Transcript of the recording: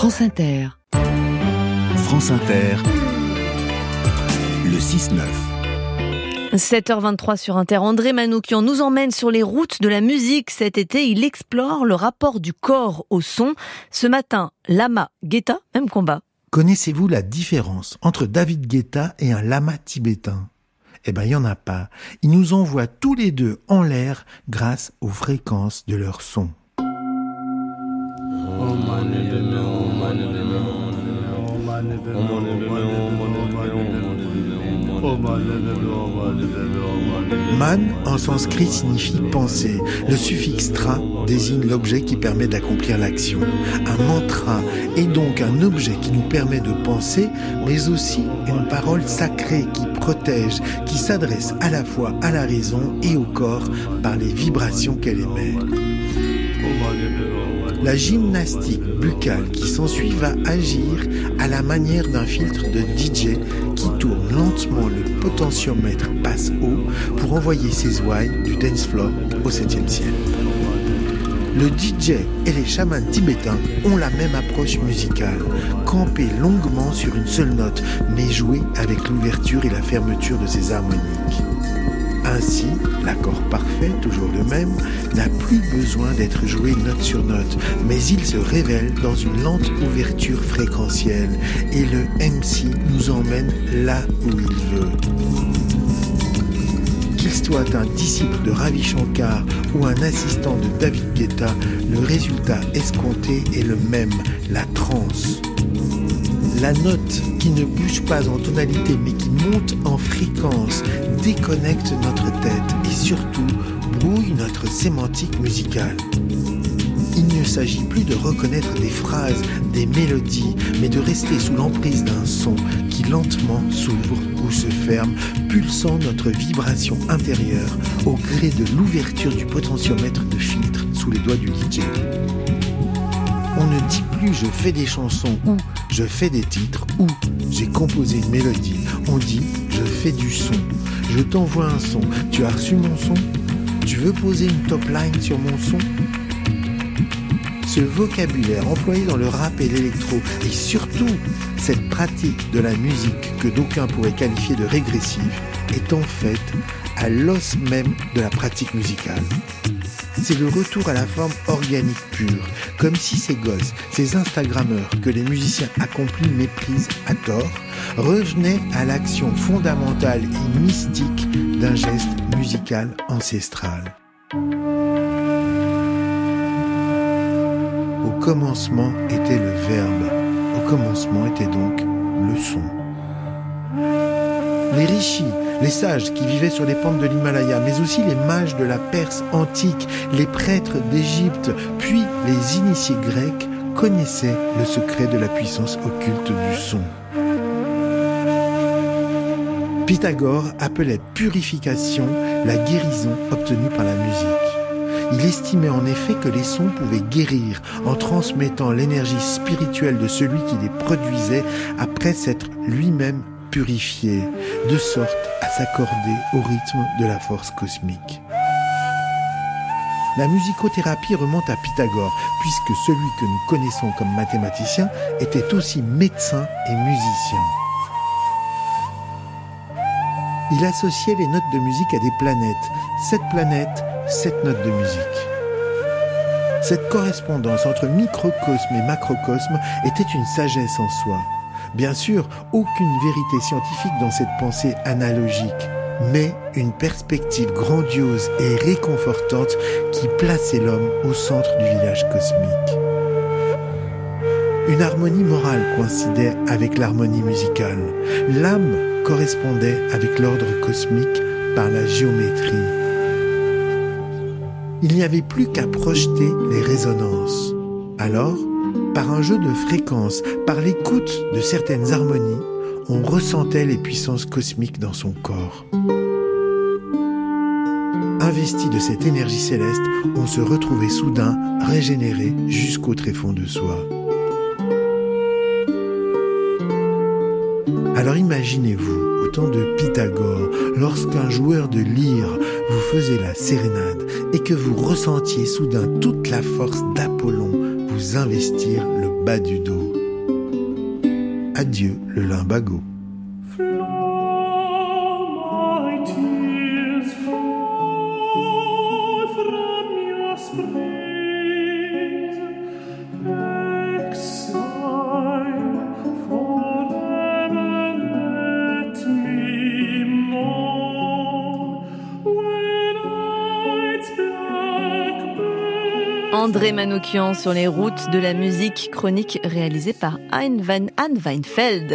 France Inter. France Inter. Le 6-9. 7h23 sur Inter. André Manoukian nous emmène sur les routes de la musique cet été. Il explore le rapport du corps au son. Ce matin, lama, Guetta, même combat. Connaissez-vous la différence entre David Guetta et un lama tibétain? Eh ben, il n'y en a pas. Ils nous envoient tous les deux en l'air grâce aux fréquences de leur son. Man en sanskrit signifie penser. Le suffixe tra désigne l'objet qui permet d'accomplir l'action. Un mantra est donc un objet qui nous permet de penser, mais aussi une parole sacrée qui protège, qui s'adresse à la fois à la raison et au corps par les vibrations qu'elle émet. La gymnastique buccale qui s'ensuit va agir à la manière d'un filtre de DJ qui tourne lentement le potentiomètre passe haut pour envoyer ses ouailles du dance floor au 7 ciel. Le DJ et les chamans tibétains ont la même approche musicale, camper longuement sur une seule note, mais jouer avec l'ouverture et la fermeture de ses harmoniques. Ainsi, l'accord parfait, toujours le même, n'a plus besoin d'être joué note sur note, mais il se révèle dans une lente ouverture fréquentielle et le MC nous emmène là où il veut. Qu'il soit un disciple de Ravi Shankar ou un assistant de David Guetta, le résultat escompté est le même, la transe. La note qui ne bouge pas en tonalité mais qui monte en fréquence déconnecte notre tête et surtout brouille notre sémantique musicale. Il ne s'agit plus de reconnaître des phrases, des mélodies, mais de rester sous l'emprise d'un son qui lentement s'ouvre ou se ferme, pulsant notre vibration intérieure au gré de l'ouverture du potentiomètre de filtre sous les doigts du DJ. On ne dit plus je fais des chansons ou je fais des titres ou j'ai composé une mélodie. On dit je fais du son. Je t'envoie un son. Tu as reçu mon son? Tu veux poser une top line sur mon son? Ce vocabulaire employé dans le rap et l'électro et surtout cette pratique de la musique que d'aucuns pourraient qualifier de régressive est en fait à l'os même de la pratique musicale c'est le retour à la forme organique pure, comme si ces gosses, ces Instagrammeurs que les musiciens accomplis méprisent à tort, revenaient à l'action fondamentale et mystique d'un geste musical ancestral. Au commencement était le verbe, au commencement était donc le son. Les rishis, les sages qui vivaient sur les pentes de l'Himalaya, mais aussi les mages de la Perse antique, les prêtres d'Égypte, puis les initiés grecs connaissaient le secret de la puissance occulte du son. Pythagore appelait purification la guérison obtenue par la musique. Il estimait en effet que les sons pouvaient guérir en transmettant l'énergie spirituelle de celui qui les produisait après s'être lui-même purifié, de sorte à s'accorder au rythme de la force cosmique. La musicothérapie remonte à Pythagore, puisque celui que nous connaissons comme mathématicien était aussi médecin et musicien. Il associait les notes de musique à des planètes. Sept planètes, sept notes de musique. Cette correspondance entre microcosme et macrocosme était une sagesse en soi. Bien sûr, aucune vérité scientifique dans cette pensée analogique, mais une perspective grandiose et réconfortante qui plaçait l'homme au centre du village cosmique. Une harmonie morale coïncidait avec l'harmonie musicale. L'âme correspondait avec l'ordre cosmique par la géométrie. Il n'y avait plus qu'à projeter les résonances. Alors, par un jeu de fréquences, par l'écoute de certaines harmonies, on ressentait les puissances cosmiques dans son corps. Investi de cette énergie céleste, on se retrouvait soudain régénéré jusqu'au tréfonds de soi. Alors imaginez-vous, au temps de Pythagore, lorsqu'un joueur de lyre vous faisait la sérénade et que vous ressentiez soudain toute la force d'Apollon investir le bas du dos. Adieu le limbago. André Manoukian sur les routes de la musique chronique réalisée par Van Anne Weinfeld.